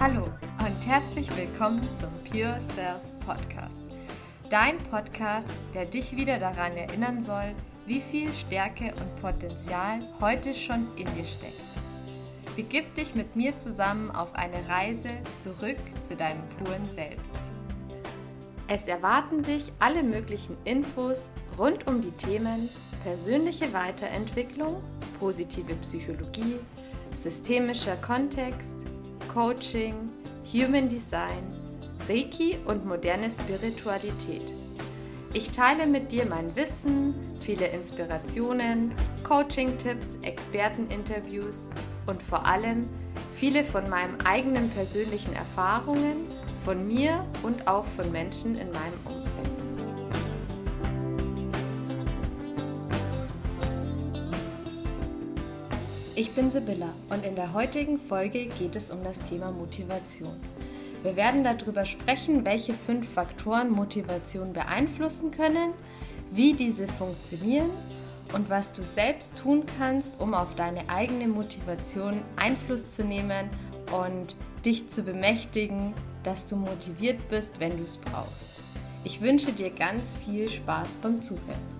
Hallo und herzlich willkommen zum Pure Self Podcast. Dein Podcast, der dich wieder daran erinnern soll, wie viel Stärke und Potenzial heute schon in dir steckt. Begib dich mit mir zusammen auf eine Reise zurück zu deinem puren Selbst. Es erwarten dich alle möglichen Infos rund um die Themen persönliche Weiterentwicklung, positive Psychologie, systemischer Kontext, Coaching, Human Design, Reiki und moderne Spiritualität. Ich teile mit dir mein Wissen, viele Inspirationen, Coaching-Tipps, Experteninterviews und vor allem viele von meinen eigenen persönlichen Erfahrungen, von mir und auch von Menschen in meinem Umfeld. Ich bin Sibylla und in der heutigen Folge geht es um das Thema Motivation. Wir werden darüber sprechen, welche fünf Faktoren Motivation beeinflussen können, wie diese funktionieren und was du selbst tun kannst, um auf deine eigene Motivation Einfluss zu nehmen und dich zu bemächtigen, dass du motiviert bist, wenn du es brauchst. Ich wünsche dir ganz viel Spaß beim Zuhören.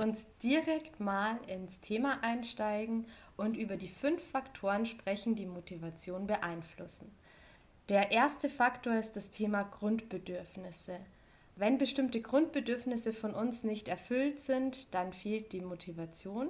Uns direkt mal ins Thema einsteigen und über die fünf Faktoren sprechen, die Motivation beeinflussen. Der erste Faktor ist das Thema Grundbedürfnisse. Wenn bestimmte Grundbedürfnisse von uns nicht erfüllt sind, dann fehlt die Motivation.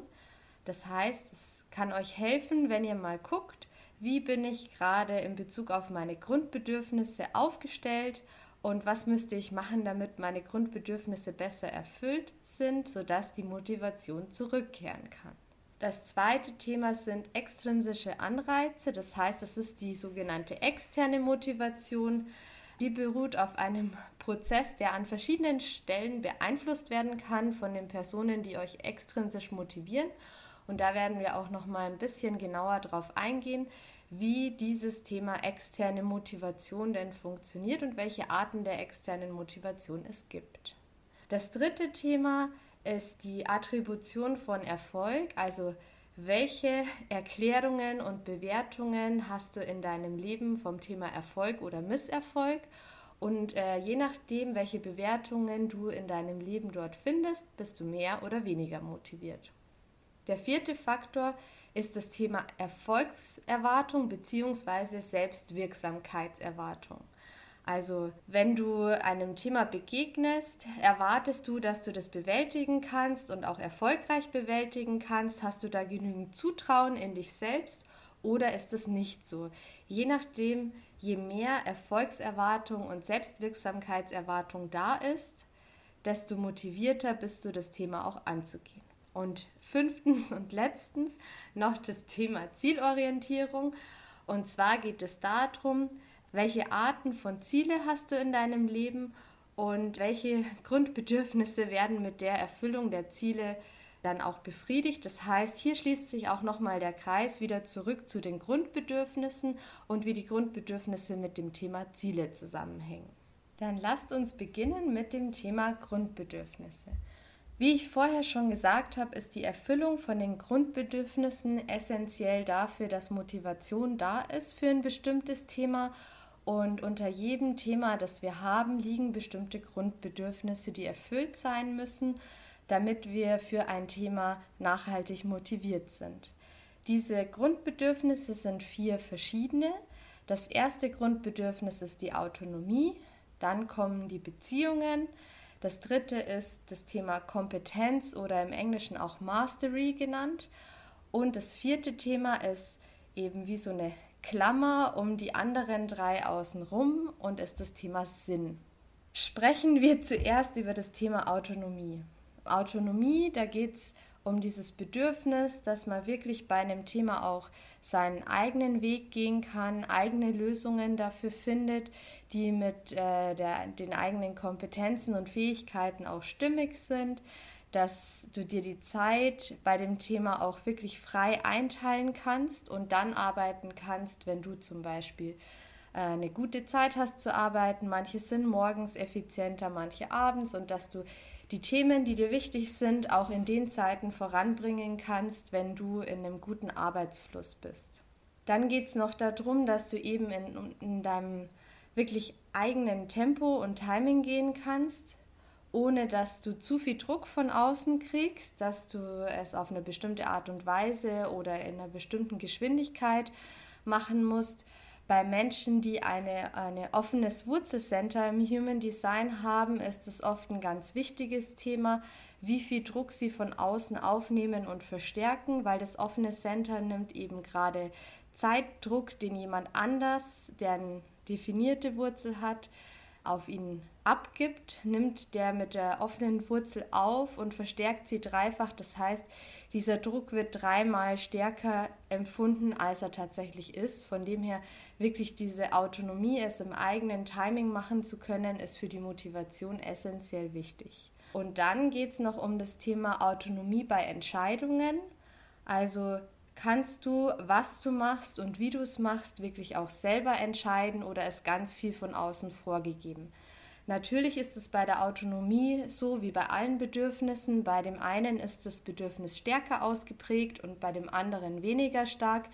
Das heißt, es kann euch helfen, wenn ihr mal guckt, wie bin ich gerade in Bezug auf meine Grundbedürfnisse aufgestellt und was müsste ich machen, damit meine Grundbedürfnisse besser erfüllt sind, sodass die Motivation zurückkehren kann. Das zweite Thema sind extrinsische Anreize, das heißt, es ist die sogenannte externe Motivation. Die beruht auf einem Prozess, der an verschiedenen Stellen beeinflusst werden kann von den Personen, die euch extrinsisch motivieren. Und da werden wir auch noch mal ein bisschen genauer drauf eingehen, wie dieses Thema externe Motivation denn funktioniert und welche Arten der externen Motivation es gibt. Das dritte Thema ist die Attribution von Erfolg, also welche Erklärungen und Bewertungen hast du in deinem Leben vom Thema Erfolg oder Misserfolg? Und äh, je nachdem, welche Bewertungen du in deinem Leben dort findest, bist du mehr oder weniger motiviert. Der vierte Faktor ist das Thema Erfolgserwartung bzw. Selbstwirksamkeitserwartung. Also, wenn du einem Thema begegnest, erwartest du, dass du das bewältigen kannst und auch erfolgreich bewältigen kannst. Hast du da genügend Zutrauen in dich selbst oder ist es nicht so? Je nachdem, je mehr Erfolgserwartung und Selbstwirksamkeitserwartung da ist, desto motivierter bist du, das Thema auch anzugehen. Und fünftens und letztens noch das Thema Zielorientierung. Und zwar geht es darum, welche Arten von Ziele hast du in deinem Leben und welche Grundbedürfnisse werden mit der Erfüllung der Ziele dann auch befriedigt. Das heißt, hier schließt sich auch nochmal der Kreis wieder zurück zu den Grundbedürfnissen und wie die Grundbedürfnisse mit dem Thema Ziele zusammenhängen. Dann lasst uns beginnen mit dem Thema Grundbedürfnisse. Wie ich vorher schon gesagt habe, ist die Erfüllung von den Grundbedürfnissen essentiell dafür, dass Motivation da ist für ein bestimmtes Thema. Und unter jedem Thema, das wir haben, liegen bestimmte Grundbedürfnisse, die erfüllt sein müssen, damit wir für ein Thema nachhaltig motiviert sind. Diese Grundbedürfnisse sind vier verschiedene. Das erste Grundbedürfnis ist die Autonomie, dann kommen die Beziehungen, das dritte ist das Thema Kompetenz oder im Englischen auch Mastery genannt. Und das vierte Thema ist eben wie so eine Klammer um die anderen drei außenrum und ist das Thema Sinn. Sprechen wir zuerst über das Thema Autonomie. Autonomie, da geht es um dieses Bedürfnis, dass man wirklich bei einem Thema auch seinen eigenen Weg gehen kann, eigene Lösungen dafür findet, die mit äh, der, den eigenen Kompetenzen und Fähigkeiten auch stimmig sind, dass du dir die Zeit bei dem Thema auch wirklich frei einteilen kannst und dann arbeiten kannst, wenn du zum Beispiel äh, eine gute Zeit hast zu arbeiten. Manche sind morgens effizienter, manche abends und dass du die Themen, die dir wichtig sind, auch in den Zeiten voranbringen kannst, wenn du in einem guten Arbeitsfluss bist. Dann geht es noch darum, dass du eben in, in deinem wirklich eigenen Tempo und Timing gehen kannst, ohne dass du zu viel Druck von außen kriegst, dass du es auf eine bestimmte Art und Weise oder in einer bestimmten Geschwindigkeit machen musst. Bei Menschen, die eine, eine offenes Wurzelcenter im Human Design haben, ist es oft ein ganz wichtiges Thema, wie viel Druck sie von außen aufnehmen und verstärken, weil das offene Center nimmt eben gerade Zeitdruck, den jemand anders, der eine definierte Wurzel hat, auf ihn abgibt, nimmt der mit der offenen Wurzel auf und verstärkt sie dreifach. Das heißt, dieser Druck wird dreimal stärker empfunden, als er tatsächlich ist. Von dem her wirklich diese Autonomie, es im eigenen Timing machen zu können, ist für die Motivation essentiell wichtig. Und dann geht es noch um das Thema Autonomie bei Entscheidungen. Also kannst du, was du machst und wie du es machst, wirklich auch selber entscheiden oder ist ganz viel von außen vorgegeben. Natürlich ist es bei der Autonomie so wie bei allen Bedürfnissen. Bei dem einen ist das Bedürfnis stärker ausgeprägt und bei dem anderen weniger stark.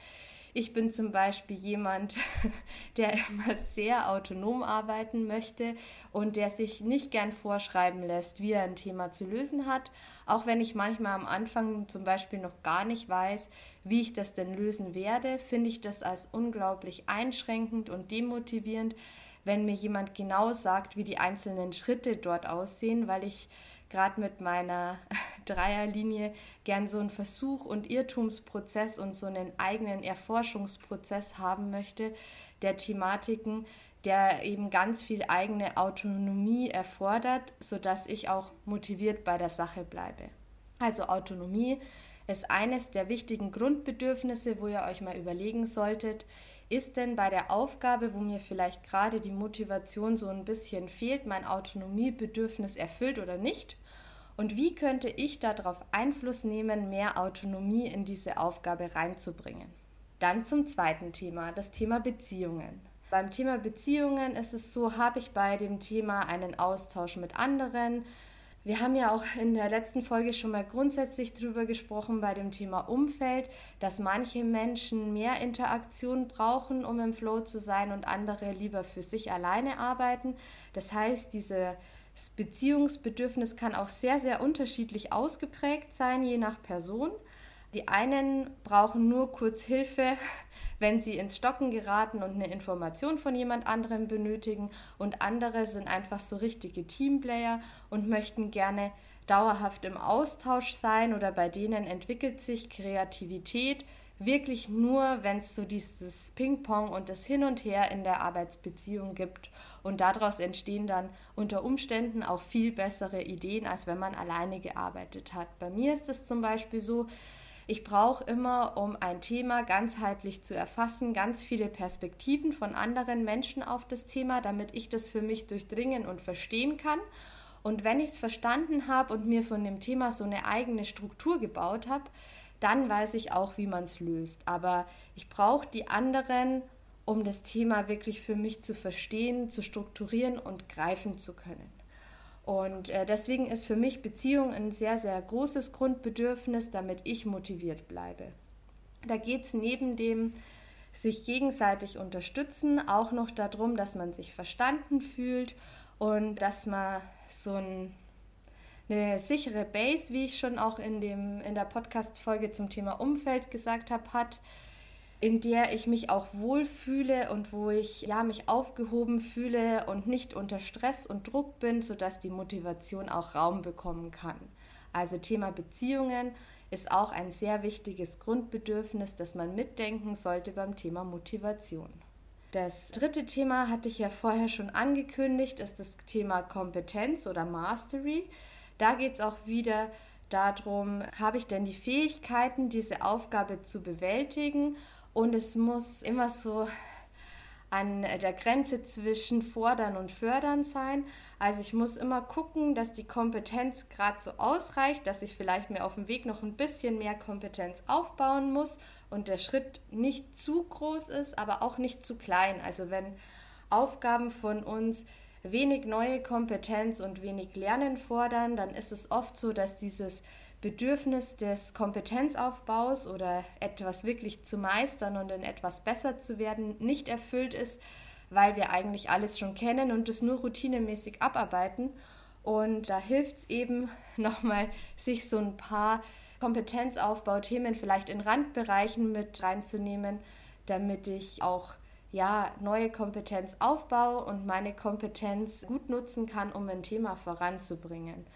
Ich bin zum Beispiel jemand, der immer sehr autonom arbeiten möchte und der sich nicht gern vorschreiben lässt, wie er ein Thema zu lösen hat. Auch wenn ich manchmal am Anfang zum Beispiel noch gar nicht weiß, wie ich das denn lösen werde, finde ich das als unglaublich einschränkend und demotivierend, wenn mir jemand genau sagt, wie die einzelnen Schritte dort aussehen, weil ich gerade mit meiner Dreierlinie gern so einen Versuch- und Irrtumsprozess und so einen eigenen Erforschungsprozess haben möchte der Thematiken, der eben ganz viel eigene Autonomie erfordert, sodass ich auch motiviert bei der Sache bleibe. Also Autonomie ist eines der wichtigen Grundbedürfnisse, wo ihr euch mal überlegen solltet, ist denn bei der Aufgabe, wo mir vielleicht gerade die Motivation so ein bisschen fehlt, mein Autonomiebedürfnis erfüllt oder nicht? Und wie könnte ich darauf Einfluss nehmen, mehr Autonomie in diese Aufgabe reinzubringen? Dann zum zweiten Thema, das Thema Beziehungen. Beim Thema Beziehungen ist es so, habe ich bei dem Thema einen Austausch mit anderen, wir haben ja auch in der letzten Folge schon mal grundsätzlich darüber gesprochen bei dem Thema Umfeld, dass manche Menschen mehr Interaktion brauchen, um im Flow zu sein und andere lieber für sich alleine arbeiten. Das heißt, dieses Beziehungsbedürfnis kann auch sehr, sehr unterschiedlich ausgeprägt sein, je nach Person. Die einen brauchen nur kurz Hilfe, wenn sie ins Stocken geraten und eine Information von jemand anderem benötigen. Und andere sind einfach so richtige Teamplayer und möchten gerne dauerhaft im Austausch sein. Oder bei denen entwickelt sich Kreativität wirklich nur, wenn es so dieses Ping-Pong und das Hin und Her in der Arbeitsbeziehung gibt. Und daraus entstehen dann unter Umständen auch viel bessere Ideen, als wenn man alleine gearbeitet hat. Bei mir ist es zum Beispiel so, ich brauche immer, um ein Thema ganzheitlich zu erfassen, ganz viele Perspektiven von anderen Menschen auf das Thema, damit ich das für mich durchdringen und verstehen kann. Und wenn ich es verstanden habe und mir von dem Thema so eine eigene Struktur gebaut habe, dann weiß ich auch, wie man es löst. Aber ich brauche die anderen, um das Thema wirklich für mich zu verstehen, zu strukturieren und greifen zu können. Und äh, deswegen ist für mich Beziehung ein sehr, sehr großes Grundbedürfnis, damit ich motiviert bleibe. Da geht es neben dem sich gegenseitig unterstützen auch noch darum, dass man sich verstanden fühlt und dass man so ein, eine sichere Base, wie ich schon auch in, dem, in der Podcast-Folge zum Thema Umfeld gesagt habe, hat in der ich mich auch wohlfühle und wo ich ja mich aufgehoben fühle und nicht unter Stress und Druck bin, sodass die Motivation auch Raum bekommen kann. Also Thema Beziehungen ist auch ein sehr wichtiges Grundbedürfnis, das man mitdenken sollte beim Thema Motivation. Das dritte Thema hatte ich ja vorher schon angekündigt, ist das Thema Kompetenz oder Mastery. Da geht es auch wieder darum, habe ich denn die Fähigkeiten, diese Aufgabe zu bewältigen und es muss immer so an der Grenze zwischen Fordern und Fördern sein. Also ich muss immer gucken, dass die Kompetenz gerade so ausreicht, dass ich vielleicht mir auf dem Weg noch ein bisschen mehr Kompetenz aufbauen muss und der Schritt nicht zu groß ist, aber auch nicht zu klein. Also wenn Aufgaben von uns wenig neue Kompetenz und wenig Lernen fordern, dann ist es oft so, dass dieses Bedürfnis des Kompetenzaufbaus oder etwas wirklich zu meistern und in etwas besser zu werden nicht erfüllt ist, weil wir eigentlich alles schon kennen und es nur routinemäßig abarbeiten. Und da hilft es eben nochmal, sich so ein paar Kompetenzaufbauthemen vielleicht in Randbereichen mit reinzunehmen, damit ich auch ja, neue Kompetenz aufbaue und meine Kompetenz gut nutzen kann, um ein Thema voranzubringen.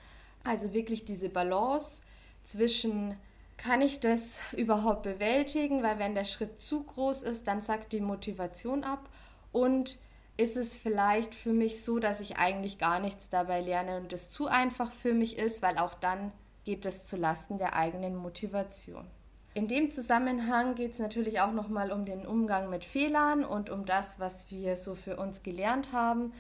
Also wirklich diese Balance zwischen, kann ich das überhaupt bewältigen, weil wenn der Schritt zu groß ist, dann sackt die Motivation ab. Und ist es vielleicht für mich so, dass ich eigentlich gar nichts dabei lerne und es zu einfach für mich ist, weil auch dann geht es zu Lasten der eigenen Motivation. In dem Zusammenhang geht es natürlich auch nochmal um den Umgang mit Fehlern und um das, was wir so für uns gelernt haben,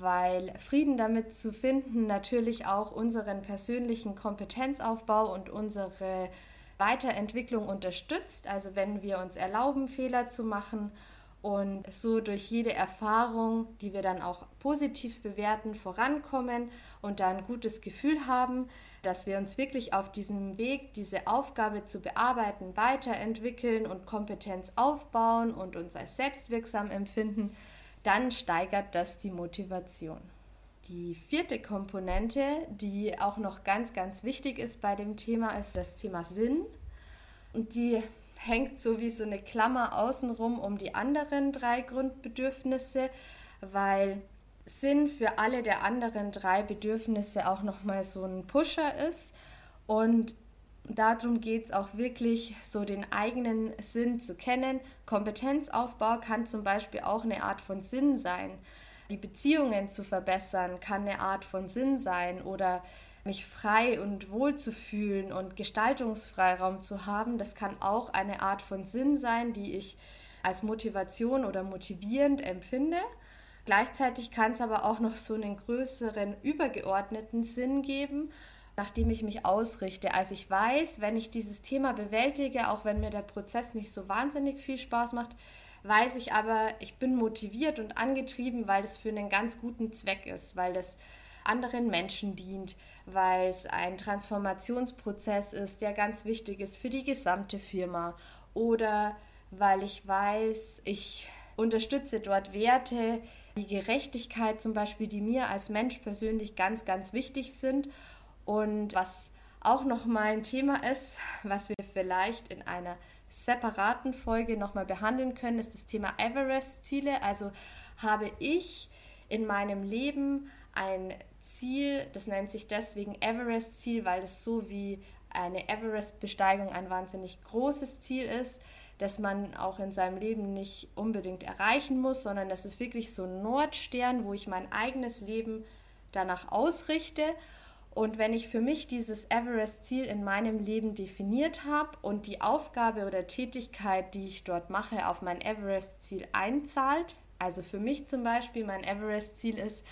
weil Frieden damit zu finden natürlich auch unseren persönlichen Kompetenzaufbau und unsere Weiterentwicklung unterstützt. Also wenn wir uns erlauben, Fehler zu machen und so durch jede Erfahrung, die wir dann auch positiv bewerten, vorankommen und da ein gutes Gefühl haben, dass wir uns wirklich auf diesem Weg, diese Aufgabe zu bearbeiten, weiterentwickeln und Kompetenz aufbauen und uns als selbstwirksam empfinden, dann steigert das die Motivation. Die vierte Komponente, die auch noch ganz, ganz wichtig ist bei dem Thema, ist das Thema Sinn. Und die hängt so wie so eine Klammer außenrum um die anderen drei Grundbedürfnisse, weil Sinn für alle der anderen drei Bedürfnisse auch nochmal so ein Pusher ist. Und darum geht es auch wirklich, so den eigenen Sinn zu kennen. Kompetenzaufbau kann zum Beispiel auch eine Art von Sinn sein. Die Beziehungen zu verbessern kann eine Art von Sinn sein oder mich frei und wohl zu fühlen und Gestaltungsfreiraum zu haben, das kann auch eine Art von Sinn sein, die ich als Motivation oder motivierend empfinde. Gleichzeitig kann es aber auch noch so einen größeren, übergeordneten Sinn geben, nach dem ich mich ausrichte. Also ich weiß, wenn ich dieses Thema bewältige, auch wenn mir der Prozess nicht so wahnsinnig viel Spaß macht, weiß ich aber, ich bin motiviert und angetrieben, weil es für einen ganz guten Zweck ist, weil das anderen Menschen dient, weil es ein Transformationsprozess ist, der ganz wichtig ist für die gesamte Firma oder weil ich weiß, ich unterstütze dort Werte, die Gerechtigkeit zum Beispiel, die mir als Mensch persönlich ganz, ganz wichtig sind. Und was auch nochmal ein Thema ist, was wir vielleicht in einer separaten Folge nochmal behandeln können, ist das Thema Everest-Ziele. Also habe ich in meinem Leben ein Ziel, das nennt sich deswegen Everest-Ziel, weil es so wie eine Everest-Besteigung ein wahnsinnig großes Ziel ist das man auch in seinem Leben nicht unbedingt erreichen muss, sondern das ist wirklich so ein Nordstern, wo ich mein eigenes Leben danach ausrichte. Und wenn ich für mich dieses Everest-Ziel in meinem Leben definiert habe und die Aufgabe oder Tätigkeit, die ich dort mache, auf mein Everest-Ziel einzahlt, also für mich zum Beispiel mein Everest-Ziel ist,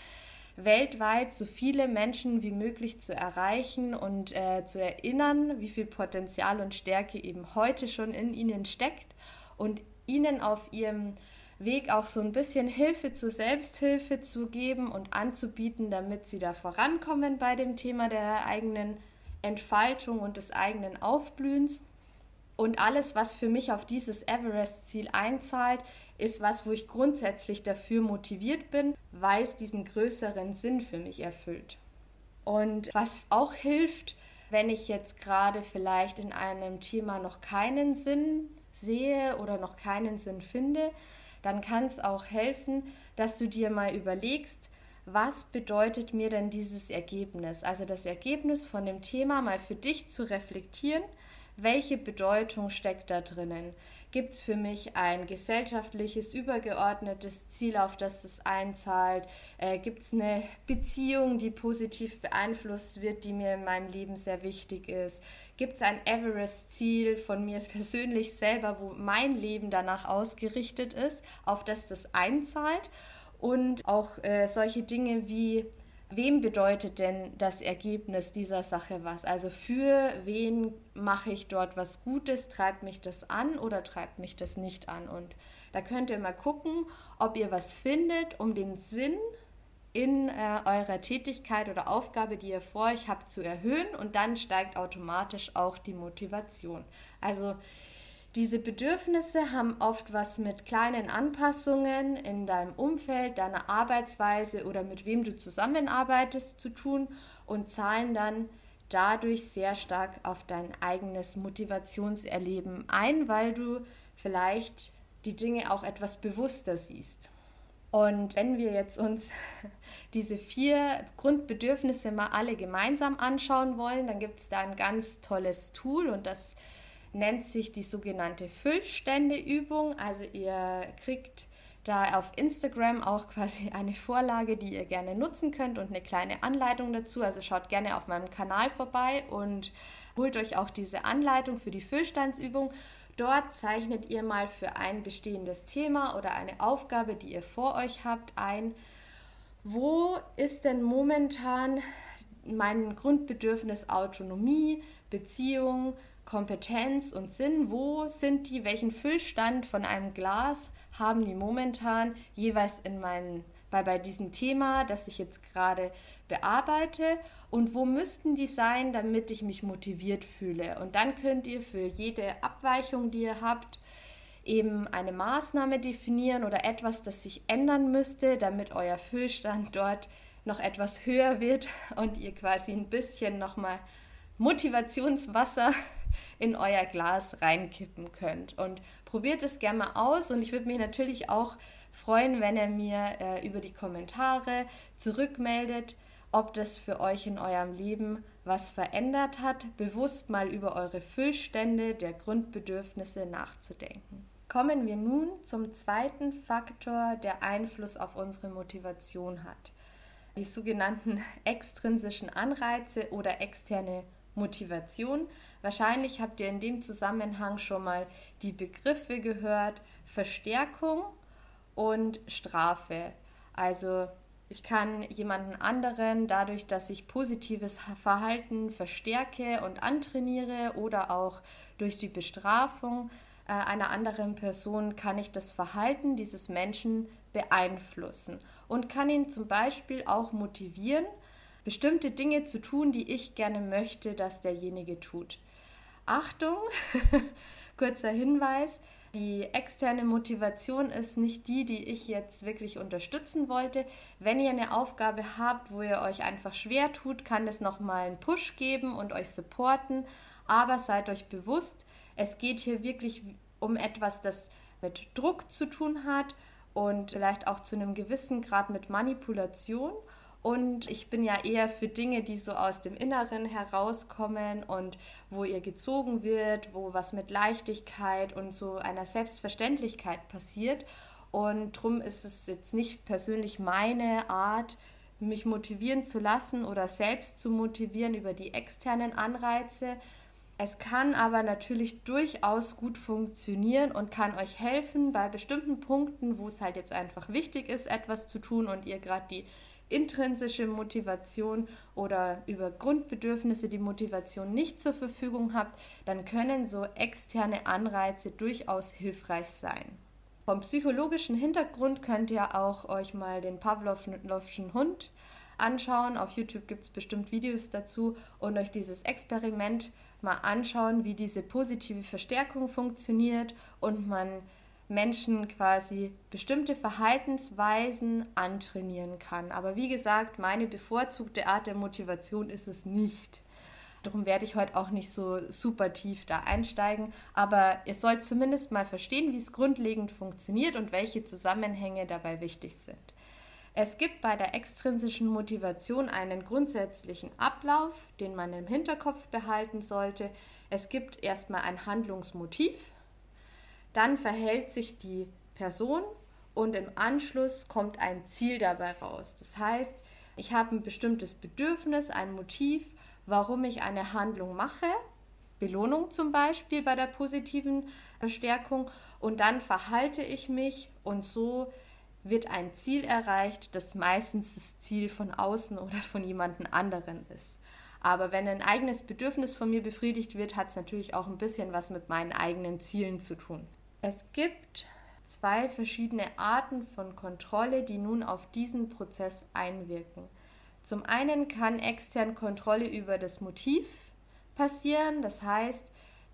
weltweit so viele Menschen wie möglich zu erreichen und äh, zu erinnern, wie viel Potenzial und Stärke eben heute schon in ihnen steckt und ihnen auf ihrem Weg auch so ein bisschen Hilfe zur Selbsthilfe zu geben und anzubieten, damit sie da vorankommen bei dem Thema der eigenen Entfaltung und des eigenen Aufblühens. Und alles, was für mich auf dieses Everest-Ziel einzahlt, ist was, wo ich grundsätzlich dafür motiviert bin, weil es diesen größeren Sinn für mich erfüllt. Und was auch hilft, wenn ich jetzt gerade vielleicht in einem Thema noch keinen Sinn sehe oder noch keinen Sinn finde, dann kann es auch helfen, dass du dir mal überlegst, was bedeutet mir denn dieses Ergebnis? Also das Ergebnis von dem Thema mal für dich zu reflektieren welche Bedeutung steckt da drinnen? Gibt es für mich ein gesellschaftliches, übergeordnetes Ziel, auf das das einzahlt? Äh, Gibt es eine Beziehung, die positiv beeinflusst wird, die mir in meinem Leben sehr wichtig ist? Gibt es ein Everest-Ziel von mir persönlich selber, wo mein Leben danach ausgerichtet ist, auf das das einzahlt? Und auch äh, solche Dinge wie wem bedeutet denn das Ergebnis dieser Sache was? Also für wen mache ich dort was Gutes? Treibt mich das an oder treibt mich das nicht an? Und da könnt ihr mal gucken, ob ihr was findet, um den Sinn in äh, eurer Tätigkeit oder Aufgabe, die ihr vor euch habt, zu erhöhen und dann steigt automatisch auch die Motivation. Also diese Bedürfnisse haben oft was mit kleinen Anpassungen in deinem Umfeld, deiner Arbeitsweise oder mit wem du zusammenarbeitest zu tun und zahlen dann dadurch sehr stark auf dein eigenes Motivationserleben ein, weil du vielleicht die Dinge auch etwas bewusster siehst. Und wenn wir jetzt uns diese vier Grundbedürfnisse mal alle gemeinsam anschauen wollen, dann gibt es da ein ganz tolles Tool und das nennt sich die sogenannte Füllständeübung. Also ihr kriegt da auf Instagram auch quasi eine Vorlage, die ihr gerne nutzen könnt und eine kleine Anleitung dazu. Also schaut gerne auf meinem Kanal vorbei und holt euch auch diese Anleitung für die Füllstandsübung. Dort zeichnet ihr mal für ein bestehendes Thema oder eine Aufgabe, die ihr vor euch habt, ein. Wo ist denn momentan mein Grundbedürfnis Autonomie, Beziehung, Kompetenz und Sinn, wo sind die, welchen Füllstand von einem Glas haben die momentan jeweils in meinen, bei, bei diesem Thema, das ich jetzt gerade bearbeite und wo müssten die sein, damit ich mich motiviert fühle. Und dann könnt ihr für jede Abweichung, die ihr habt, eben eine Maßnahme definieren oder etwas, das sich ändern müsste, damit euer Füllstand dort noch etwas höher wird und ihr quasi ein bisschen nochmal Motivationswasser in euer Glas reinkippen könnt. Und probiert es gerne mal aus und ich würde mich natürlich auch freuen, wenn ihr mir äh, über die Kommentare zurückmeldet, ob das für euch in eurem Leben was verändert hat, bewusst mal über eure Füllstände der Grundbedürfnisse nachzudenken. Kommen wir nun zum zweiten Faktor, der Einfluss auf unsere Motivation hat. Die sogenannten extrinsischen Anreize oder externe Motivation. Wahrscheinlich habt ihr in dem Zusammenhang schon mal die Begriffe gehört Verstärkung und Strafe. Also ich kann jemanden anderen dadurch, dass ich positives Verhalten verstärke und antrainiere oder auch durch die Bestrafung äh, einer anderen Person kann ich das Verhalten dieses Menschen beeinflussen und kann ihn zum Beispiel auch motivieren, bestimmte Dinge zu tun, die ich gerne möchte, dass derjenige tut. Achtung, kurzer Hinweis, die externe Motivation ist nicht die, die ich jetzt wirklich unterstützen wollte. Wenn ihr eine Aufgabe habt, wo ihr euch einfach schwer tut, kann es nochmal einen Push geben und euch supporten. Aber seid euch bewusst, es geht hier wirklich um etwas, das mit Druck zu tun hat und vielleicht auch zu einem gewissen Grad mit Manipulation. Und ich bin ja eher für Dinge, die so aus dem Inneren herauskommen und wo ihr gezogen wird, wo was mit Leichtigkeit und so einer Selbstverständlichkeit passiert. Und darum ist es jetzt nicht persönlich meine Art, mich motivieren zu lassen oder selbst zu motivieren über die externen Anreize. Es kann aber natürlich durchaus gut funktionieren und kann euch helfen bei bestimmten Punkten, wo es halt jetzt einfach wichtig ist, etwas zu tun und ihr gerade die intrinsische Motivation oder über Grundbedürfnisse die Motivation nicht zur Verfügung habt, dann können so externe Anreize durchaus hilfreich sein. Vom psychologischen Hintergrund könnt ihr auch euch mal den Pavlovschen Hund anschauen. Auf YouTube gibt es bestimmt Videos dazu und euch dieses Experiment mal anschauen, wie diese positive Verstärkung funktioniert und man Menschen quasi bestimmte Verhaltensweisen antrainieren kann. Aber wie gesagt, meine bevorzugte Art der Motivation ist es nicht. Darum werde ich heute auch nicht so super tief da einsteigen, aber ihr sollt zumindest mal verstehen, wie es grundlegend funktioniert und welche Zusammenhänge dabei wichtig sind. Es gibt bei der extrinsischen Motivation einen grundsätzlichen Ablauf, den man im Hinterkopf behalten sollte. Es gibt erstmal ein Handlungsmotiv, Dann verhält sich die Person und im Anschluss kommt ein Ziel dabei raus. Das heißt, ich habe ein bestimmtes Bedürfnis, ein Motiv, warum ich eine Handlung mache. Belohnung zum Beispiel bei der positiven Bestärkung. Und dann verhalte ich mich und so wird ein Ziel erreicht, das meistens das Ziel von außen oder von jemandem anderen ist. Aber wenn ein eigenes Bedürfnis von mir befriedigt wird, hat es natürlich auch ein bisschen was mit meinen eigenen Zielen zu tun. Es gibt zwei verschiedene Arten von Kontrolle, die nun auf diesen Prozess einwirken. Zum einen kann extern Kontrolle über das Motiv passieren, das heißt,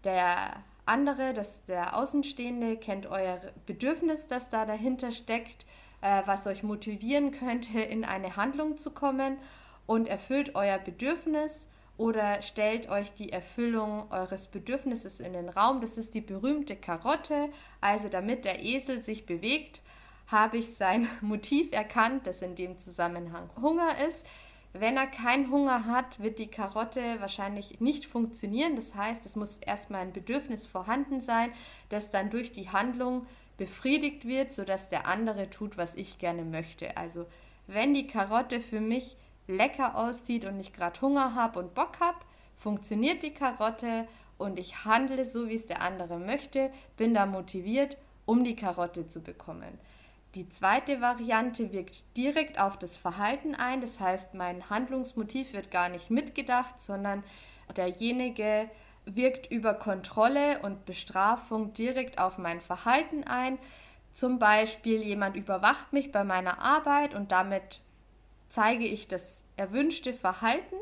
der andere, das, der Außenstehende, kennt euer Bedürfnis, das da dahinter steckt, äh, was euch motivieren könnte, in eine Handlung zu kommen und erfüllt euer Bedürfnis oder stellt euch die Erfüllung eures Bedürfnisses in den Raum. Das ist die berühmte Karotte. Also damit der Esel sich bewegt, habe ich sein Motiv erkannt, das in dem Zusammenhang Hunger ist. Wenn er keinen Hunger hat, wird die Karotte wahrscheinlich nicht funktionieren. Das heißt, es muss erstmal ein Bedürfnis vorhanden sein, das dann durch die Handlung befriedigt wird, sodass der andere tut, was ich gerne möchte. Also wenn die Karotte für mich lecker aussieht und ich gerade Hunger habe und Bock habe, funktioniert die Karotte und ich handle so, wie es der andere möchte, bin da motiviert, um die Karotte zu bekommen. Die zweite Variante wirkt direkt auf das Verhalten ein, das heißt, mein Handlungsmotiv wird gar nicht mitgedacht, sondern derjenige wirkt über Kontrolle und Bestrafung direkt auf mein Verhalten ein. Zum Beispiel jemand überwacht mich bei meiner Arbeit und damit zeige ich das erwünschte Verhalten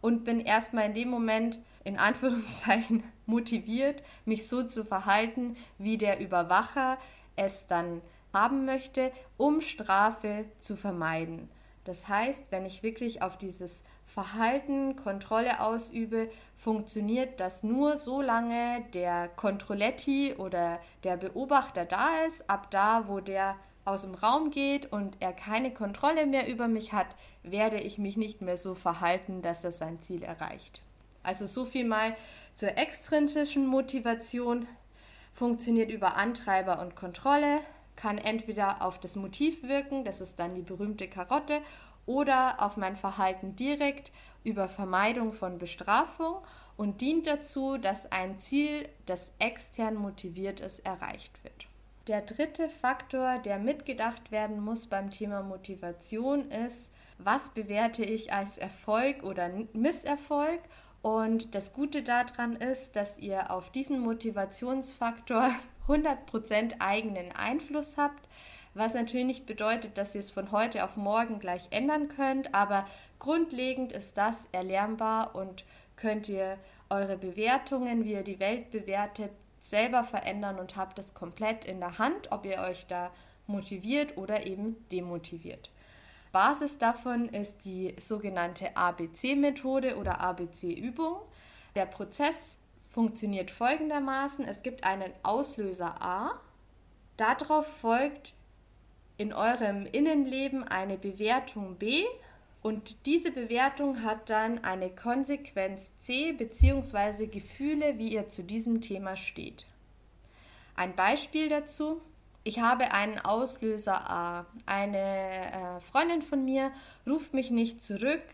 und bin erstmal in dem Moment in Anführungszeichen motiviert, mich so zu verhalten, wie der Überwacher es dann haben möchte, um Strafe zu vermeiden. Das heißt, wenn ich wirklich auf dieses Verhalten Kontrolle ausübe, funktioniert das nur so lange der Kontrolletti oder der Beobachter da ist. Ab da, wo der aus dem Raum geht und er keine Kontrolle mehr über mich hat, werde ich mich nicht mehr so verhalten, dass er sein Ziel erreicht. Also so viel mal zur extrinsischen Motivation. Funktioniert über Antreiber und Kontrolle kann entweder auf das Motiv wirken, das ist dann die berühmte Karotte, oder auf mein Verhalten direkt über Vermeidung von Bestrafung und dient dazu, dass ein Ziel, das extern motiviert ist, erreicht wird. Der dritte Faktor, der mitgedacht werden muss beim Thema Motivation, ist, was bewerte ich als Erfolg oder Misserfolg? Und das Gute daran ist, dass ihr auf diesen Motivationsfaktor 100% eigenen Einfluss habt, was natürlich nicht bedeutet, dass ihr es von heute auf morgen gleich ändern könnt, aber grundlegend ist das erlernbar und könnt ihr eure Bewertungen, wie ihr die Welt bewertet, selber verändern und habt es komplett in der Hand, ob ihr euch da motiviert oder eben demotiviert. Basis davon ist die sogenannte ABC-Methode oder ABC-Übung. Der Prozess funktioniert folgendermaßen. Es gibt einen Auslöser A. Darauf folgt in eurem Innenleben eine Bewertung B und diese Bewertung hat dann eine Konsequenz C bzw. Gefühle, wie ihr zu diesem Thema steht. Ein Beispiel dazu. Ich habe einen Auslöser A. Eine äh, Freundin von mir ruft mich nicht zurück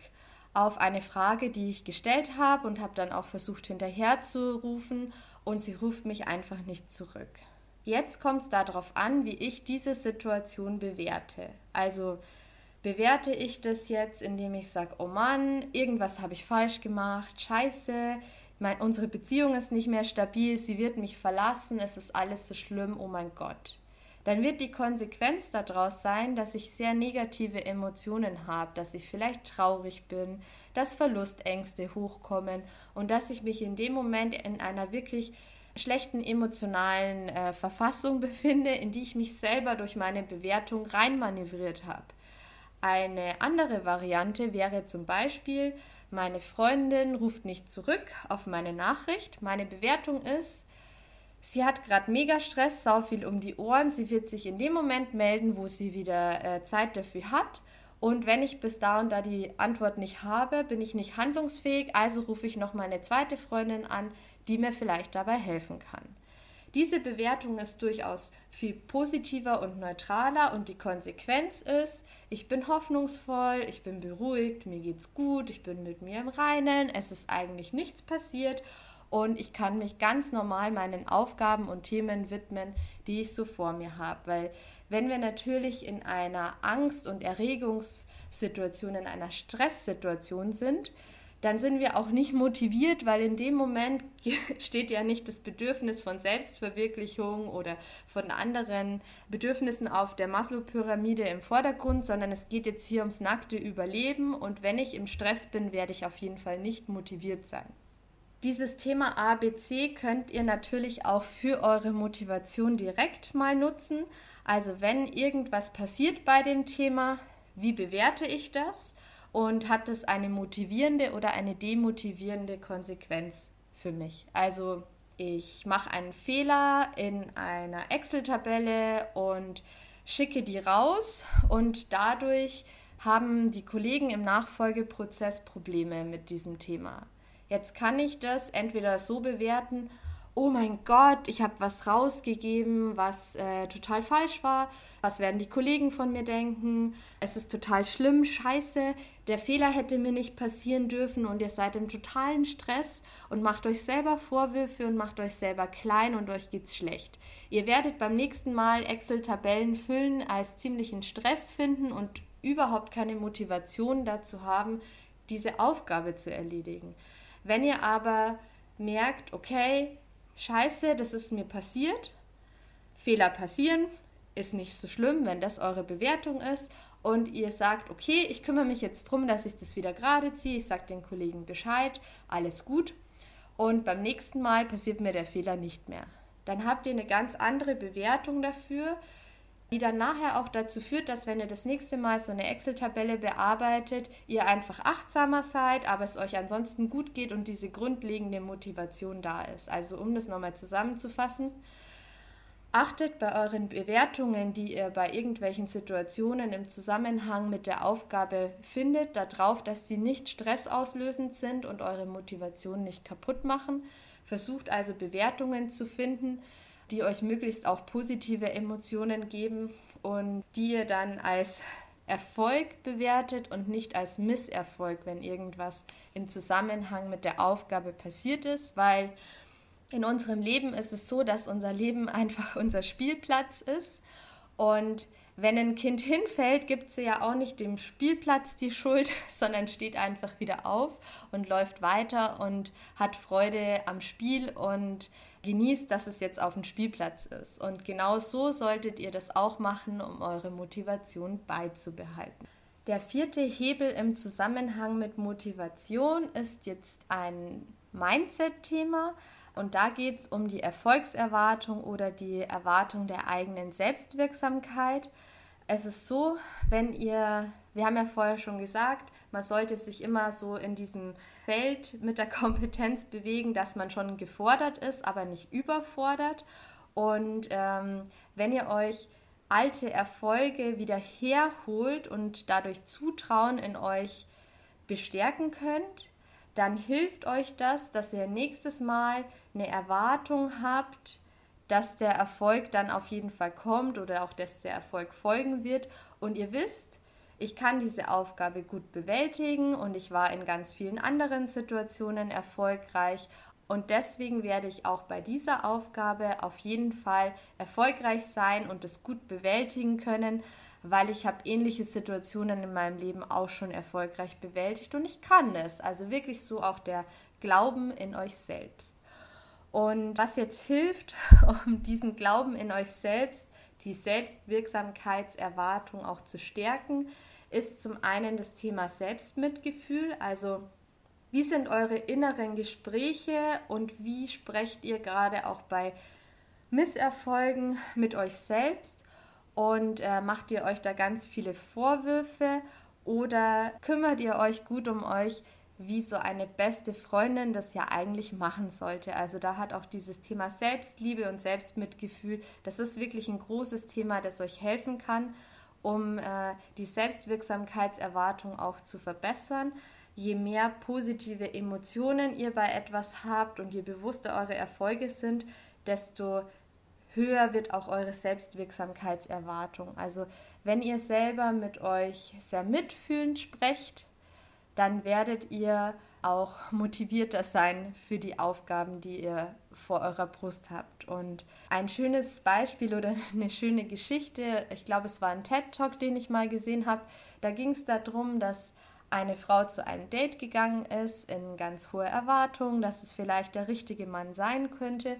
auf eine Frage, die ich gestellt habe und habe dann auch versucht hinterher zu rufen und sie ruft mich einfach nicht zurück. Jetzt kommt es darauf an, wie ich diese Situation bewerte. Also bewerte ich das jetzt, indem ich sage, oh Mann, irgendwas habe ich falsch gemacht, scheiße, mein, unsere Beziehung ist nicht mehr stabil, sie wird mich verlassen, es ist alles so schlimm, oh mein Gott dann wird die Konsequenz daraus sein, dass ich sehr negative Emotionen habe, dass ich vielleicht traurig bin, dass Verlustängste hochkommen und dass ich mich in dem Moment in einer wirklich schlechten emotionalen äh, Verfassung befinde, in die ich mich selber durch meine Bewertung reinmanövriert habe. Eine andere Variante wäre zum Beispiel, meine Freundin ruft nicht zurück auf meine Nachricht. Meine Bewertung ist, Sie hat gerade mega Stress, sau viel um die Ohren. Sie wird sich in dem Moment melden, wo sie wieder äh, Zeit dafür hat. Und wenn ich bis da und da die Antwort nicht habe, bin ich nicht handlungsfähig. Also rufe ich noch meine zweite Freundin an, die mir vielleicht dabei helfen kann. Diese Bewertung ist durchaus viel positiver und neutraler und die Konsequenz ist, ich bin hoffnungsvoll, ich bin beruhigt, mir geht's gut, ich bin mit mir im Reinen, es ist eigentlich nichts passiert und ich kann mich ganz normal meinen Aufgaben und Themen widmen, die ich so vor mir habe. Weil wenn wir natürlich in einer Angst- und Erregungssituation, in einer Stresssituation sind, dann sind wir auch nicht motiviert, weil in dem Moment steht ja nicht das Bedürfnis von Selbstverwirklichung oder von anderen Bedürfnissen auf der Maslow-Pyramide im Vordergrund, sondern es geht jetzt hier ums nackte Überleben und wenn ich im Stress bin, werde ich auf jeden Fall nicht motiviert sein. Dieses Thema ABC könnt ihr natürlich auch für eure Motivation direkt mal nutzen. Also wenn irgendwas passiert bei dem Thema, wie bewerte ich das? Und hat es eine motivierende oder eine demotivierende Konsequenz für mich? Also ich mache einen Fehler in einer Excel-Tabelle und schicke die raus und dadurch haben die Kollegen im Nachfolgeprozess Probleme mit diesem Thema. Jetzt kann ich das entweder so bewerten, oh mein Gott, ich habe was rausgegeben, was äh, total falsch war, was werden die Kollegen von mir denken, es ist total schlimm, scheiße, der Fehler hätte mir nicht passieren dürfen und ihr seid im totalen Stress und macht euch selber Vorwürfe und macht euch selber klein und euch geht's schlecht. Ihr werdet beim nächsten Mal Excel-Tabellen füllen als ziemlichen Stress finden und überhaupt keine Motivation dazu haben, diese Aufgabe zu erledigen. Wenn ihr aber merkt, okay, scheiße, das ist mir passiert, Fehler passieren, ist nicht so schlimm, wenn das eure Bewertung ist. Und ihr sagt, okay, ich kümmere mich jetzt darum, dass ich das wieder gerade ziehe, ich sage den Kollegen Bescheid, alles gut. Und beim nächsten Mal passiert mir der Fehler nicht mehr. Dann habt ihr eine ganz andere Bewertung dafür, die dann nachher auch dazu führt, dass wenn ihr das nächste Mal so eine Excel-Tabelle bearbeitet, ihr einfach achtsamer seid, aber es euch ansonsten gut geht und diese grundlegende Motivation da ist. Also um das nochmal zusammenzufassen, achtet bei euren Bewertungen, die ihr bei irgendwelchen Situationen im Zusammenhang mit der Aufgabe findet, darauf, dass die nicht stressauslösend sind und eure Motivation nicht kaputt machen. Versucht also Bewertungen zu finden, die euch möglichst auch positive Emotionen geben und die ihr dann als Erfolg bewertet und nicht als Misserfolg, wenn irgendwas im Zusammenhang mit der Aufgabe passiert ist, weil in unserem Leben ist es so, dass unser Leben einfach unser Spielplatz ist. Und wenn ein Kind hinfällt, gibt sie ja auch nicht dem Spielplatz die Schuld, sondern steht einfach wieder auf und läuft weiter und hat Freude am Spiel und genießt, dass es jetzt auf dem Spielplatz ist. Und genau so solltet ihr das auch machen, um eure Motivation beizubehalten. Der vierte Hebel im Zusammenhang mit Motivation ist jetzt ein Mindset-Thema. Und da geht es um die Erfolgserwartung oder die Erwartung der eigenen Selbstwirksamkeit. Es ist so, wenn ihr, wir haben ja vorher schon gesagt, man sollte sich immer so in diesem Feld mit der Kompetenz bewegen, dass man schon gefordert ist, aber nicht überfordert. Und ähm, wenn ihr euch alte Erfolge wieder herholt und dadurch Zutrauen in euch bestärken könnt, dann hilft euch das, dass ihr nächstes Mal eine Erwartung habt, dass der Erfolg dann auf jeden Fall kommt oder auch, dass der Erfolg folgen wird. Und ihr wisst, ich kann diese Aufgabe gut bewältigen und ich war in ganz vielen anderen Situationen erfolgreich. Und deswegen werde ich auch bei dieser Aufgabe auf jeden Fall erfolgreich sein und es gut bewältigen können, weil ich habe ähnliche Situationen in meinem Leben auch schon erfolgreich bewältigt und ich kann es. Also wirklich so auch der Glauben in euch selbst. Und was jetzt hilft, um diesen Glauben in euch selbst, die Selbstwirksamkeitserwartung auch zu stärken, ist zum einen das Thema Selbstmitgefühl, also wie sind eure inneren Gespräche und wie sprecht ihr gerade auch bei Misserfolgen mit euch selbst? Und äh, macht ihr euch da ganz viele Vorwürfe oder kümmert ihr euch gut um euch, wie so eine beste Freundin das ja eigentlich machen sollte. Also da hat auch dieses Thema Selbstliebe und Selbstmitgefühl, das ist wirklich ein großes Thema, das euch helfen kann, um äh, die Selbstwirksamkeitserwartung auch zu verbessern. Je mehr positive Emotionen ihr bei etwas habt und je bewusster eure Erfolge sind, desto höher wird auch eure Selbstwirksamkeitserwartung. Also wenn ihr selber mit euch sehr mitfühlend sprecht, dann werdet ihr auch motivierter sein für die Aufgaben, die ihr vor eurer Brust habt. Und ein schönes Beispiel oder eine schöne Geschichte, ich glaube, es war ein TED-Talk, den ich mal gesehen habe, da ging es darum, dass eine Frau zu einem Date gegangen ist in ganz hoher Erwartung, dass es vielleicht der richtige Mann sein könnte.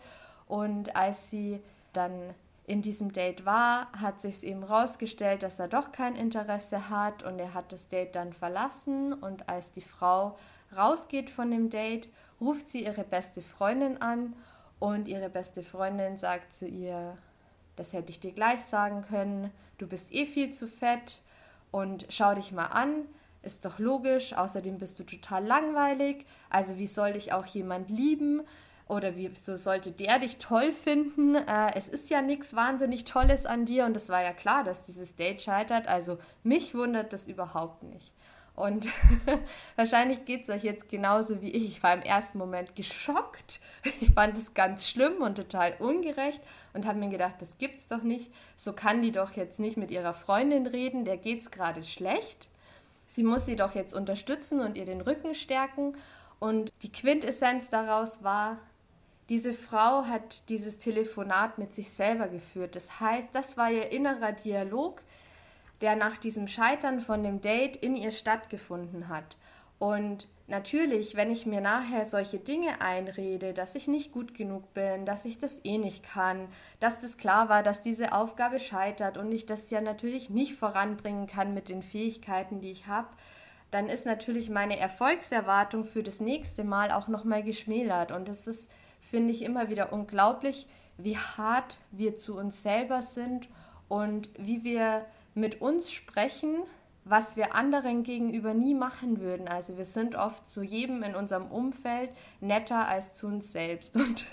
Und als sie dann in diesem Date war, hat sich eben rausgestellt, dass er doch kein Interesse hat und er hat das Date dann verlassen. Und als die Frau rausgeht von dem Date, ruft sie ihre beste Freundin an und ihre beste Freundin sagt zu ihr, das hätte ich dir gleich sagen können, du bist eh viel zu fett und schau dich mal an, ist doch logisch, außerdem bist du total langweilig, also wie soll dich auch jemand lieben? Oder wieso sollte der dich toll finden? Äh, es ist ja nichts wahnsinnig Tolles an dir und es war ja klar, dass dieses Date scheitert. Also mich wundert das überhaupt nicht. Und wahrscheinlich geht es euch jetzt genauso wie ich. Ich war im ersten Moment geschockt. Ich fand es ganz schlimm und total ungerecht und habe mir gedacht, das gibt's doch nicht. So kann die doch jetzt nicht mit ihrer Freundin reden, der geht's gerade schlecht. Sie muss sie doch jetzt unterstützen und ihr den Rücken stärken. Und die Quintessenz daraus war, diese Frau hat dieses Telefonat mit sich selber geführt. Das heißt, das war ihr innerer Dialog, der nach diesem Scheitern von dem Date in ihr stattgefunden hat. Und natürlich, wenn ich mir nachher solche Dinge einrede, dass ich nicht gut genug bin, dass ich das eh nicht kann, dass das klar war, dass diese Aufgabe scheitert und ich das ja natürlich nicht voranbringen kann mit den Fähigkeiten, die ich habe, dann ist natürlich meine Erfolgserwartung für das nächste Mal auch nochmal geschmälert. Und es ist finde ich immer wieder unglaublich, wie hart wir zu uns selber sind und wie wir mit uns sprechen, was wir anderen gegenüber nie machen würden. Also wir sind oft zu jedem in unserem Umfeld netter als zu uns selbst. Und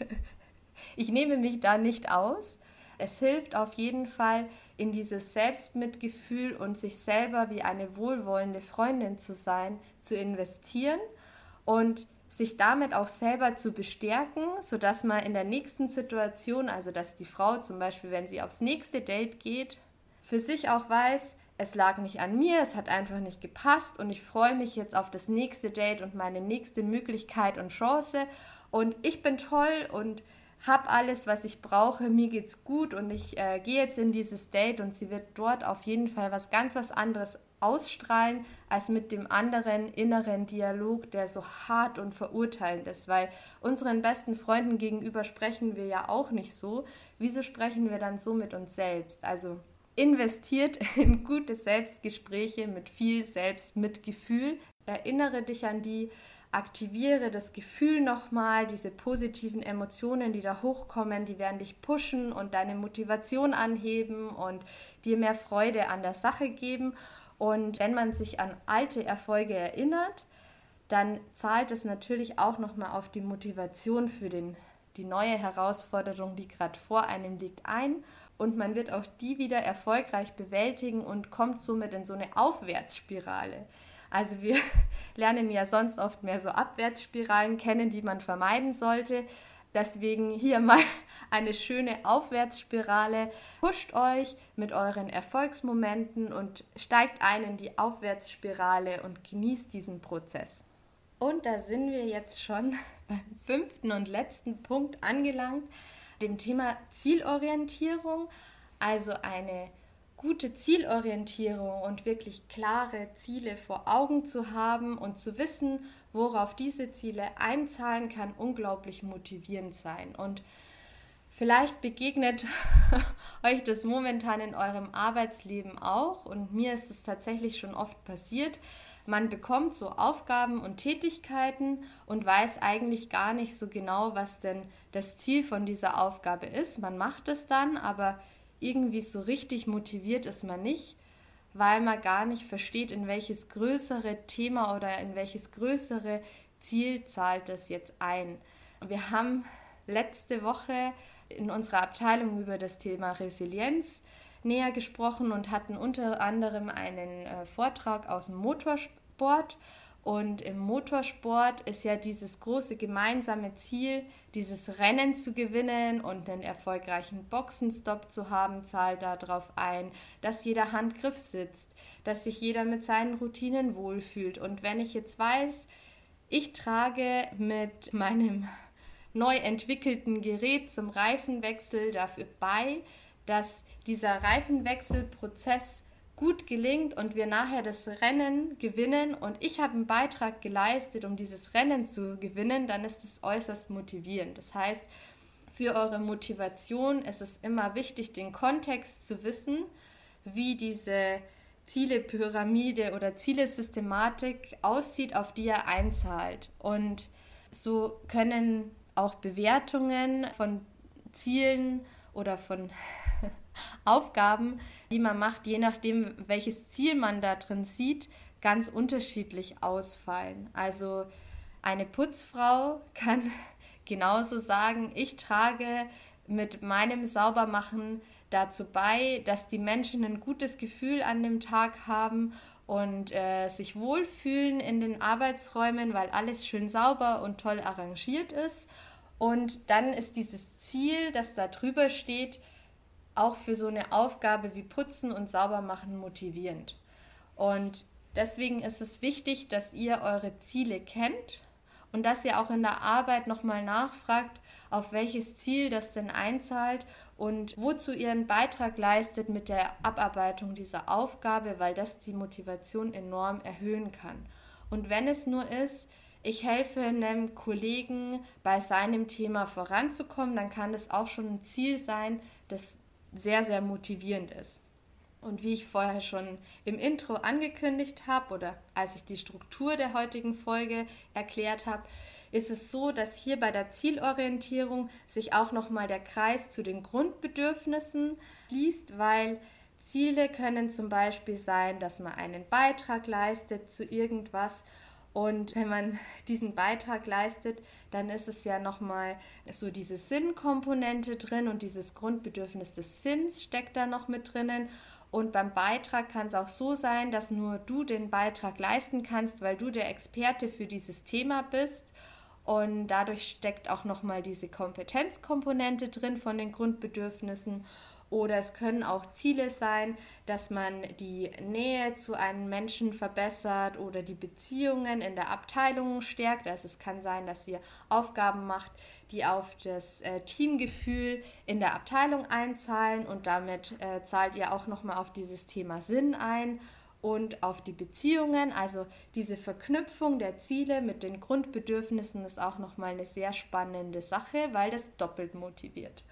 ich nehme mich da nicht aus. Es hilft auf jeden Fall, in dieses Selbstmitgefühl und sich selber wie eine wohlwollende Freundin zu sein, zu investieren und sich damit auch selber zu bestärken, sodass man in der nächsten Situation, also dass die Frau zum Beispiel, wenn sie aufs nächste Date geht, für sich auch weiß, es lag nicht an mir, es hat einfach nicht gepasst und ich freue mich jetzt auf das nächste Date und meine nächste Möglichkeit und Chance. Und ich bin toll und habe alles, was ich brauche, mir geht's gut und ich äh, gehe jetzt in dieses Date und sie wird dort auf jeden Fall was ganz was anderes ausstrahlen als mit dem anderen inneren Dialog, der so hart und verurteilend ist, weil unseren besten Freunden gegenüber sprechen wir ja auch nicht so. Wieso sprechen wir dann so mit uns selbst? Also investiert in gute Selbstgespräche mit viel Selbstmitgefühl. Erinnere dich an die, aktiviere das Gefühl nochmal, diese positiven Emotionen, die da hochkommen, die werden dich pushen und deine Motivation anheben und dir mehr Freude an der Sache geben. Und wenn man sich an alte Erfolge erinnert, dann zahlt es natürlich auch nochmal auf die Motivation für den, die neue Herausforderung, die gerade vor einem liegt, ein. Und man wird auch die wieder erfolgreich bewältigen und kommt somit in so eine Aufwärtsspirale. Also wir lernen ja sonst oft mehr so Abwärtsspiralen kennen, die man vermeiden sollte. Deswegen hier mal eine schöne Aufwärtsspirale. Pusht euch mit euren Erfolgsmomenten und steigt ein in die Aufwärtsspirale und genießt diesen Prozess. Und da sind wir jetzt schon beim fünften und letzten Punkt angelangt, dem Thema Zielorientierung. Also eine gute Zielorientierung und wirklich klare Ziele vor Augen zu haben und zu wissen, worauf diese Ziele einzahlen, kann unglaublich motivierend sein. Und vielleicht begegnet euch das momentan in eurem Arbeitsleben auch und mir ist es tatsächlich schon oft passiert. Man bekommt so Aufgaben und Tätigkeiten und weiß eigentlich gar nicht so genau, was denn das Ziel von dieser Aufgabe ist. Man macht es dann, aber irgendwie so richtig motiviert ist man nicht, weil man gar nicht versteht, in welches größere Thema oder in welches größere Ziel zahlt es jetzt ein. Wir haben letzte Woche in unserer Abteilung über das Thema Resilienz näher gesprochen und hatten unter anderem einen äh, Vortrag aus dem Motorsport Und im Motorsport ist ja dieses große gemeinsame Ziel, dieses Rennen zu gewinnen und einen erfolgreichen Boxenstopp zu haben, zahlt darauf ein, dass jeder Handgriff sitzt, dass sich jeder mit seinen Routinen wohlfühlt. Und wenn ich jetzt weiß, ich trage mit meinem neu entwickelten Gerät zum Reifenwechsel dafür bei, dass dieser Reifenwechselprozess gut gelingt und wir nachher das Rennen gewinnen und ich habe einen Beitrag geleistet, um dieses Rennen zu gewinnen, dann ist es äußerst motivierend. Das heißt, für eure Motivation ist es immer wichtig, den Kontext zu wissen, wie diese Zielepyramide oder Zielesystematik aussieht, auf die ihr einzahlt. Und so können auch Bewertungen von Zielen oder von Aufgaben, die man macht, je nachdem, welches Ziel man da drin sieht, ganz unterschiedlich ausfallen. Also eine Putzfrau kann genauso sagen, ich trage mit meinem Saubermachen dazu bei, dass die Menschen ein gutes Gefühl an dem Tag haben und äh, sich wohlfühlen in den Arbeitsräumen, weil alles schön sauber und toll arrangiert ist. Und dann ist dieses Ziel, das da drüber steht, auch für so eine Aufgabe wie Putzen und Saubermachen motivierend. Und deswegen ist es wichtig, dass ihr eure Ziele kennt und dass ihr auch in der Arbeit nochmal nachfragt, auf welches Ziel das denn einzahlt und wozu ihr einen Beitrag leistet mit der Abarbeitung dieser Aufgabe, weil das die Motivation enorm erhöhen kann. Und wenn es nur ist, ich helfe einem Kollegen bei seinem Thema voranzukommen, dann kann das auch schon ein Ziel sein, das sehr, sehr motivierend ist. Und wie ich vorher schon im Intro angekündigt habe oder als ich die Struktur der heutigen Folge erklärt habe, ist es so, dass hier bei der Zielorientierung sich auch nochmal der Kreis zu den Grundbedürfnissen schließt, weil Ziele können zum Beispiel sein, dass man einen Beitrag leistet zu irgendwas und wenn man diesen Beitrag leistet, dann ist es ja nochmal so diese Sinnkomponente drin und dieses Grundbedürfnis des Sinns steckt da noch mit drinnen. Und beim Beitrag kann es auch so sein, dass nur du den Beitrag leisten kannst, weil du der Experte für dieses Thema bist. Und dadurch steckt auch nochmal diese Kompetenzkomponente drin von den Grundbedürfnissen. Oder es können auch Ziele sein, dass man die Nähe zu einem Menschen verbessert oder die Beziehungen in der Abteilung stärkt. Also es kann sein, dass ihr Aufgaben macht, die auf das äh, Teamgefühl in der Abteilung einzahlen und damit äh, zahlt ihr auch nochmal auf dieses Thema Sinn ein und auf die Beziehungen. Also diese Verknüpfung der Ziele mit den Grundbedürfnissen ist auch nochmal eine sehr spannende Sache, weil das doppelt motiviert.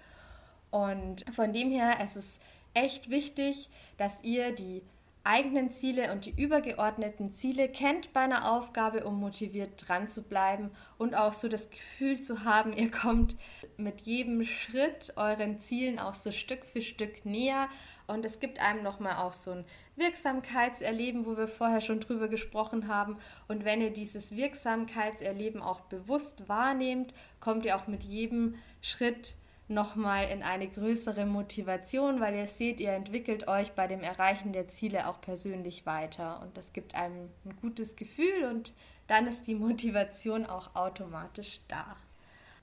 Und von dem her es ist es echt wichtig, dass ihr die eigenen Ziele und die übergeordneten Ziele kennt bei einer Aufgabe, um motiviert dran zu bleiben und auch so das Gefühl zu haben, ihr kommt mit jedem Schritt euren Zielen auch so Stück für Stück näher. Und es gibt einem nochmal auch so ein Wirksamkeitserleben, wo wir vorher schon drüber gesprochen haben. Und wenn ihr dieses Wirksamkeitserleben auch bewusst wahrnehmt, kommt ihr auch mit jedem Schritt nochmal in eine größere Motivation, weil ihr seht, ihr entwickelt euch bei dem Erreichen der Ziele auch persönlich weiter und das gibt einem ein gutes Gefühl und dann ist die Motivation auch automatisch da.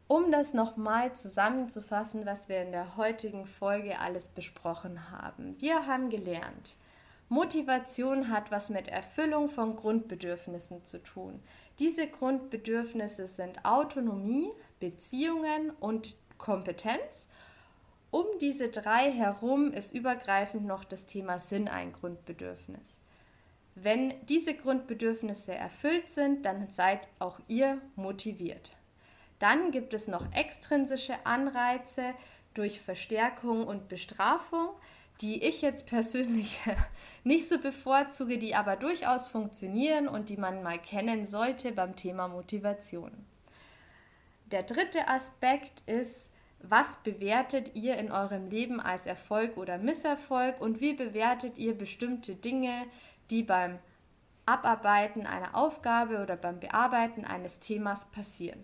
Um das nochmal zusammenzufassen, was wir in der heutigen Folge alles besprochen haben. Wir haben gelernt, Motivation hat was mit Erfüllung von Grundbedürfnissen zu tun. Diese Grundbedürfnisse sind Autonomie, Beziehungen und Kompetenz. Um diese drei herum ist übergreifend noch das Thema Sinn ein Grundbedürfnis. Wenn diese Grundbedürfnisse erfüllt sind, dann seid auch ihr motiviert. Dann gibt es noch extrinsische Anreize durch Verstärkung und Bestrafung, die ich jetzt persönlich nicht so bevorzuge, die aber durchaus funktionieren und die man mal kennen sollte beim Thema Motivation. Der dritte Aspekt ist, was bewertet ihr in eurem Leben als Erfolg oder Misserfolg und wie bewertet ihr bestimmte Dinge, die beim Abarbeiten einer Aufgabe oder beim Bearbeiten eines Themas passieren.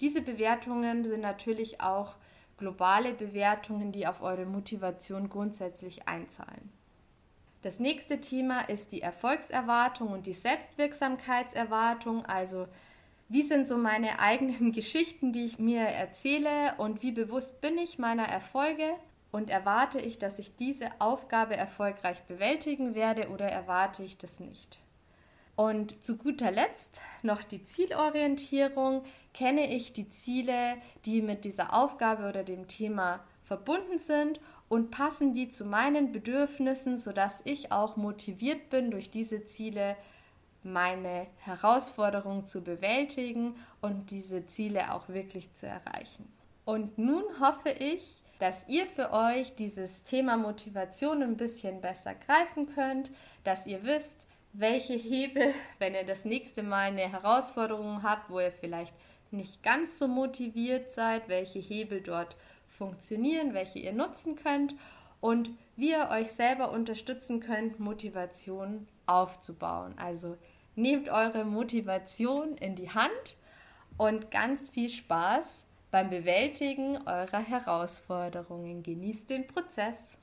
Diese Bewertungen sind natürlich auch globale Bewertungen, die auf eure Motivation grundsätzlich einzahlen. Das nächste Thema ist die Erfolgserwartung und die Selbstwirksamkeitserwartung. Also wie sind so meine eigenen Geschichten, die ich mir erzähle und wie bewusst bin ich meiner Erfolge und erwarte ich, dass ich diese Aufgabe erfolgreich bewältigen werde oder erwarte ich das nicht. Und zu guter Letzt noch die Zielorientierung. Kenne ich die Ziele, die mit dieser Aufgabe oder dem Thema verbunden sind und passen die zu meinen Bedürfnissen, sodass ich auch motiviert bin, durch diese Ziele meine Herausforderungen zu bewältigen und diese Ziele auch wirklich zu erreichen. Und nun hoffe ich, dass ihr für euch dieses Thema Motivation ein bisschen besser greifen könnt, dass ihr wisst, welche Hebel, wenn ihr das nächste Mal eine Herausforderung habt, wo ihr vielleicht nicht ganz so motiviert seid, welche Hebel dort funktionieren, welche ihr nutzen könnt und wie ihr euch selber unterstützen könnt, Motivation aufzubauen. Also nehmt eure Motivation in die Hand und ganz viel Spaß beim Bewältigen eurer Herausforderungen. Genießt den Prozess.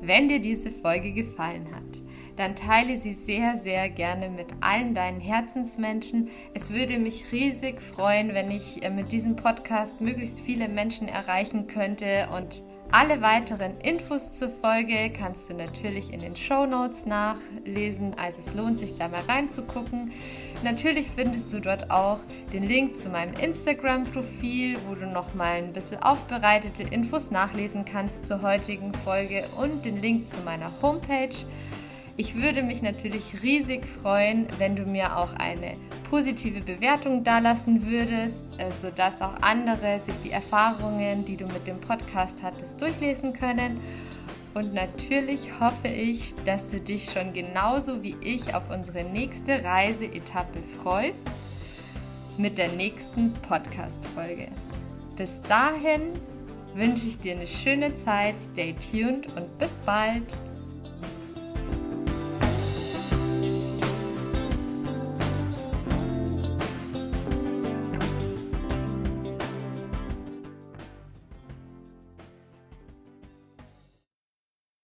Wenn dir diese Folge gefallen hat, dann teile sie sehr, sehr gerne mit allen deinen Herzensmenschen. Es würde mich riesig freuen, wenn ich äh, mit diesem Podcast möglichst viele Menschen erreichen könnte und alle weiteren Infos zur Folge kannst du natürlich in den Show Notes nachlesen, also es lohnt sich da mal reinzugucken. Natürlich findest du dort auch den Link zu meinem Instagram-Profil, wo du noch mal ein bisschen aufbereitete Infos nachlesen kannst zur heutigen Folge und den Link zu meiner Homepage. Ich würde mich natürlich riesig freuen, wenn du mir auch eine positive Bewertung dalassen würdest, äh, sodass auch andere sich die Erfahrungen, die du mit dem Podcast hattest, durchlesen können. Und natürlich hoffe ich, dass du dich schon genauso wie ich auf unsere nächste Reiseetappe freust mit der nächsten Podcast-Folge. Bis dahin wünsche ich dir eine schöne Zeit, stay tuned und bis bald!